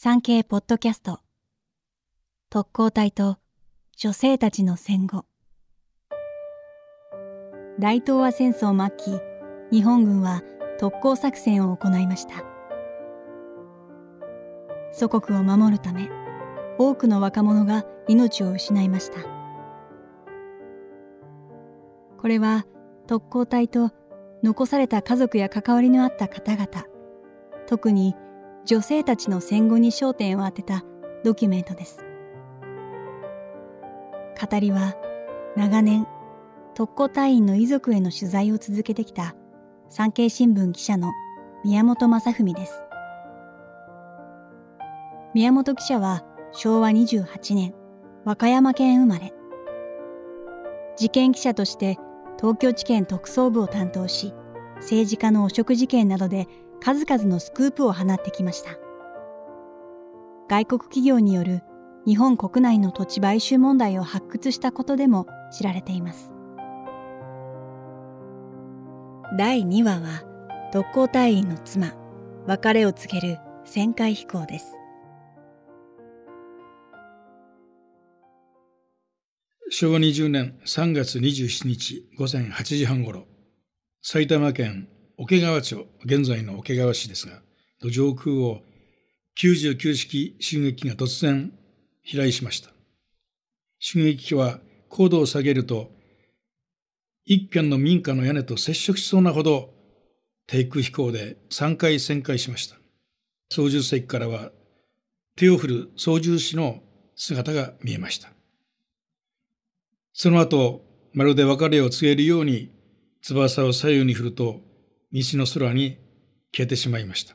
産経ポッドキャスト。特攻隊と女性たちの戦後。大東亜戦争末期日本軍は特攻作戦を行いました。祖国を守るため多くの若者が命を失いました。これは特攻隊と残された家族や関わりのあった方々特に女性たちの戦後に焦点を当てたドキュメントです。語りは長年特攻隊員の遺族への取材を続けてきた産経新聞記者の宮本正文です。宮本記者は昭和28年和歌山県生まれ。事件記者として東京地検特捜部を担当し政治家の汚職事件などで数々のスクープを放ってきました。外国企業による日本国内の土地買収問題を発掘したことでも知られています。第2話は特攻隊員の妻別れを告げる旋回飛行です。昭和20年3月27日午前8時半ごろ埼玉県桶川町現在の桶川市ですが上空を99式襲撃機が突然飛来しました。襲撃機は高度を下げると一軒の民家の屋根と接触しそうなほど低空飛行で3回旋回しました。操縦席からは手を振る操縦士の姿が見えました。その後、まるで別れを告げるように翼を左右に振ると、道の空に消えてしまいました。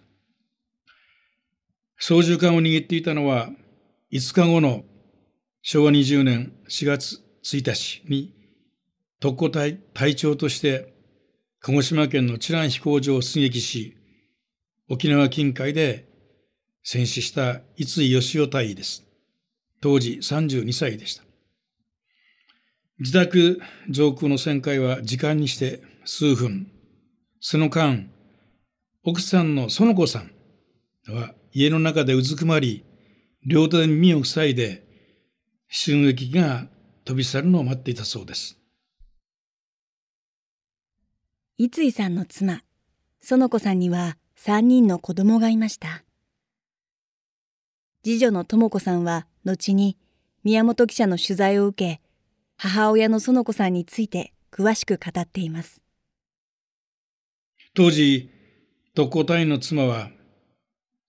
操縦桿を握っていたのは、5日後の昭和20年4月1日に特攻隊隊長として鹿児島県の知覧飛行場を出撃し、沖縄近海で戦死した逸井義雄隊員です。当時32歳でした。自宅上空の旋回は時間にして数分。その間、奥さんの園子さんは家の中でうずくまり、両手で耳を塞いで、襲撃が飛び去るのを待っていたそうです。三井さんの妻、園子さんには三人の子供がいました。次女の智子さんは後に宮本記者の取材を受け、母親の園子さんについて詳しく語っています。当時、特攻隊員の妻は、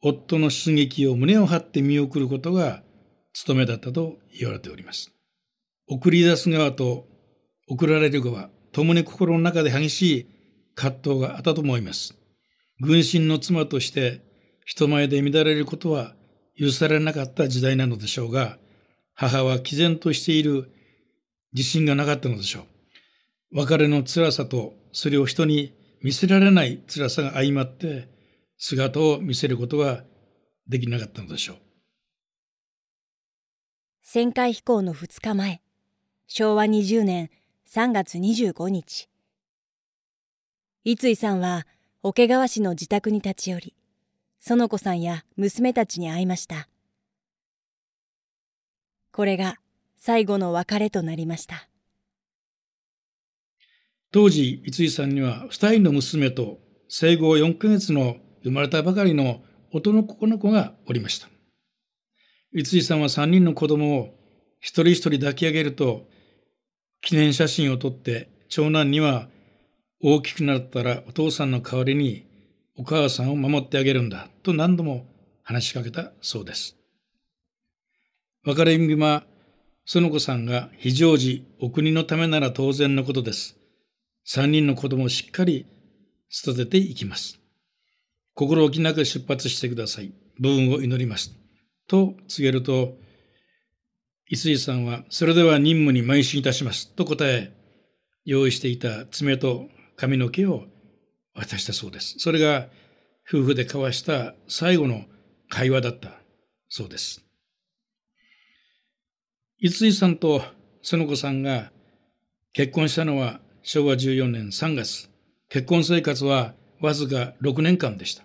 夫の出撃を胸を張って見送ることが務めだったと言われております。送り出す側と送られる側、共に心の中で激しい葛藤があったと思います。軍神の妻として人前で乱れることは許されなかった時代なのでしょうが、母は毅然としている自信がなかったのでしょう。別れの辛さとそれを人に見せられない辛さが相まって姿を見せることができなかったのでしょう。旋回飛行の2日前、昭和20年3月25日。三井さんは桶川市の自宅に立ち寄り、園子さんや娘たちに会いました。これが最後の別れとなりました。当時、三井さんには二人の娘と生後4ヶ月の生まれたばかりの男の子がおりました。三井さんは3人の子供を一人一人抱き上げると、記念写真を撮って長男には大きくなったらお父さんの代わりにお母さんを守ってあげるんだと何度も話しかけたそうです。別れ際、園子さんが非常時お国のためなら当然のことです。三人の子供をしっかり育てていきます。心置きなく出発してください。武運を祈ります。と告げると、五井さんは、それでは任務に邁進いたします。と答え、用意していた爪と髪の毛を渡したそうです。それが夫婦で交わした最後の会話だったそうです。五井さんと園子さんが結婚したのは昭和14年3月。結婚生活はわずか6年間でした。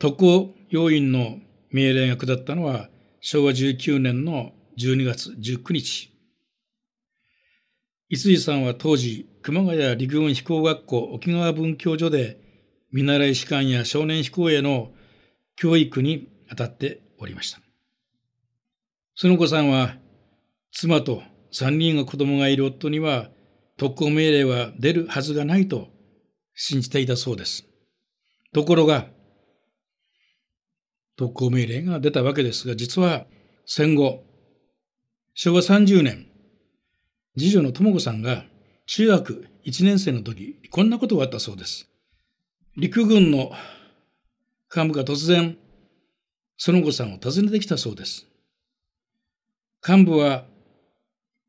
特攻要員の命令が下ったのは昭和19年の12月19日。五井さんは当時、熊谷陸軍飛行学校沖縄文教所で見習い士官や少年飛行への教育に当たっておりました。その子さんは妻と3人の子供がいる夫には特攻命令は出るはずがないと信じていたそうです。ところが、特攻命令が出たわけですが、実は戦後、昭和30年、次女の智子さんが中学1年生の時、こんなことがあったそうです。陸軍の幹部が突然、その子さんを訪ねてきたそうです。幹部は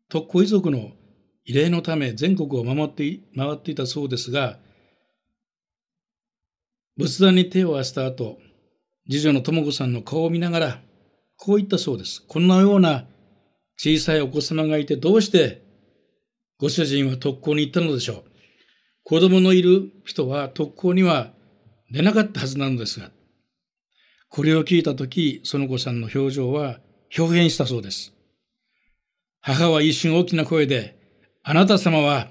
特攻遺族の慰霊のため全国を守って回っていたそうですが、仏壇に手を合わせた後、次女の智子さんの顔を見ながら、こう言ったそうです。こんなような小さいお子様がいてどうしてご主人は特攻に行ったのでしょう。子供のいる人は特攻には出なかったはずなのですが、これを聞いたとき、その子さんの表情は表現したそうです。母は一瞬大きな声で、あなた様は、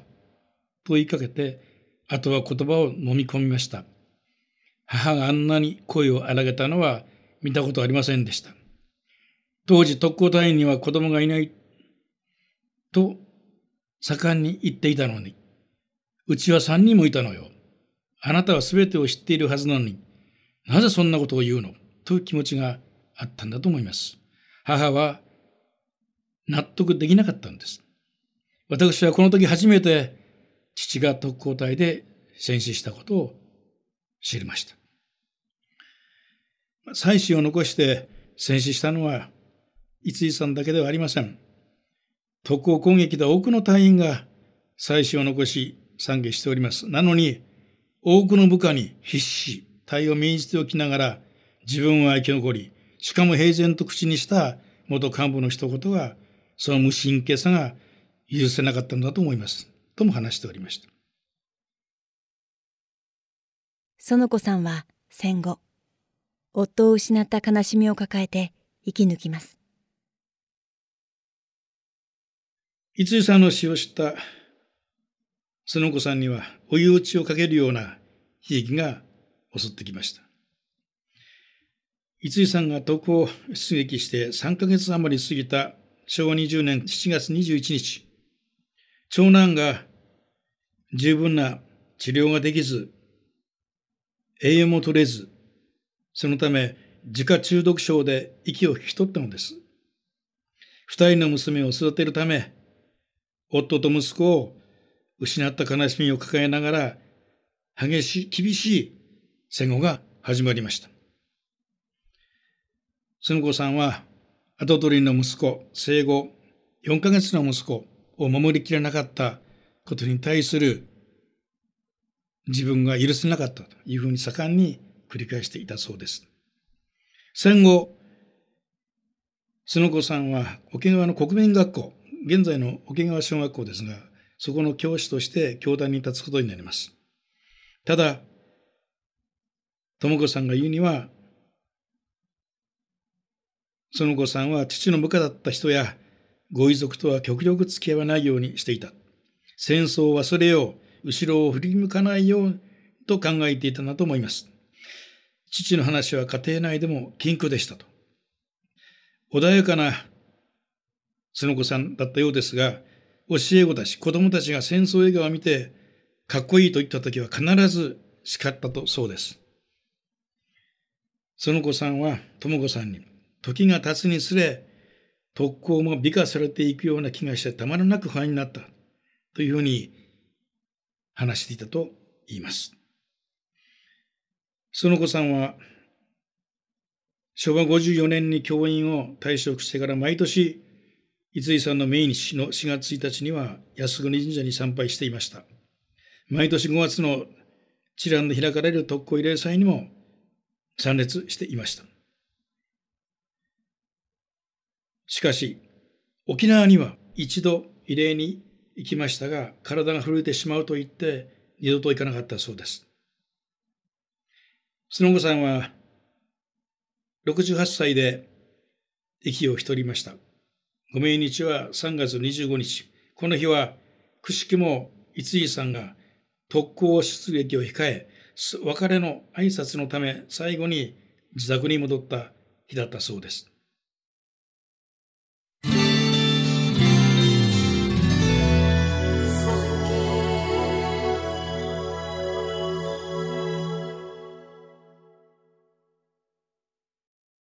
と言いかけて、あとは言葉を飲み込みました。母があんなに声を荒げたのは見たことありませんでした。当時特攻隊員には子供がいないと盛んに言っていたのに、うちは三人もいたのよ。あなたは全てを知っているはずなのに、なぜそんなことを言うの？という気持ちがあったんだと思います。母は納得できなかったんです。私はこの時初めて父が特攻隊で戦死したことを知りました。妻子を残して戦死したのは五井さんだけではありません。特攻攻撃で多くの隊員が妻子を残し参下しております。なのに多くの部下に必死、隊を命じておきながら自分は生き残り、しかも平然と口にした元幹部の一言がその無神経さが許せなかったのだと思います。とも話しておりました。園子さんは戦後、夫を失った悲しみを抱えて生き抜きます。五井さんの死を知った園子さんには追い打ちをかけるような悲劇が襲ってきました。五井さんが東京を出撃して3ヶ月余り過ぎた昭和20年7月21日、長男が十分な治療ができず、栄養も取れず、そのため自家中毒症で息を引き取ったのです。二人の娘を育てるため、夫と息子を失った悲しみを抱えながら、激しい、厳しい戦後が始まりました。その子さんは跡取りの息子、生後4ヶ月の息子を守りきれなかったことに対する自分が許せなかったというふうに盛んに繰り返していたそうです。戦後、その子さんは沖縄の国民学校、現在の沖縄小学校ですが、そこの教師として教壇に立つことになります。ただ、智子さんが言うには、その子さんは父の部下だった人やご遺族とは極力付き合わないようにしていた。戦争を忘れよう、後ろを振り向かないようと考えていたなと思います。父の話は家庭内でも禁句でしたと。穏やかなその子さんだったようですが、教え子たち、子供たちが戦争映画を見て、かっこいいと言った時は必ず叱ったとそうです。その子さんは、智子さんに、時が経つにつれ、特攻も美化されていくような気がしてたまらなく不安になったというふうに話していたと言います。その子さんは昭和54年に教員を退職してから毎年、五井さんの命日の4月1日には安国神社に参拝していました。毎年5月の知覧で開かれる特攻慰霊祭にも参列していました。しかし、沖縄には一度慰霊に行きましたが、体が震えてしまうと言って、二度と行かなかったそうです。その後さんは、68歳で息を引き取りました。ご命日は3月25日。この日は、くしくも逸井さんが特攻出撃を控え、別れの挨拶のため最後に自宅に戻った日だったそうです。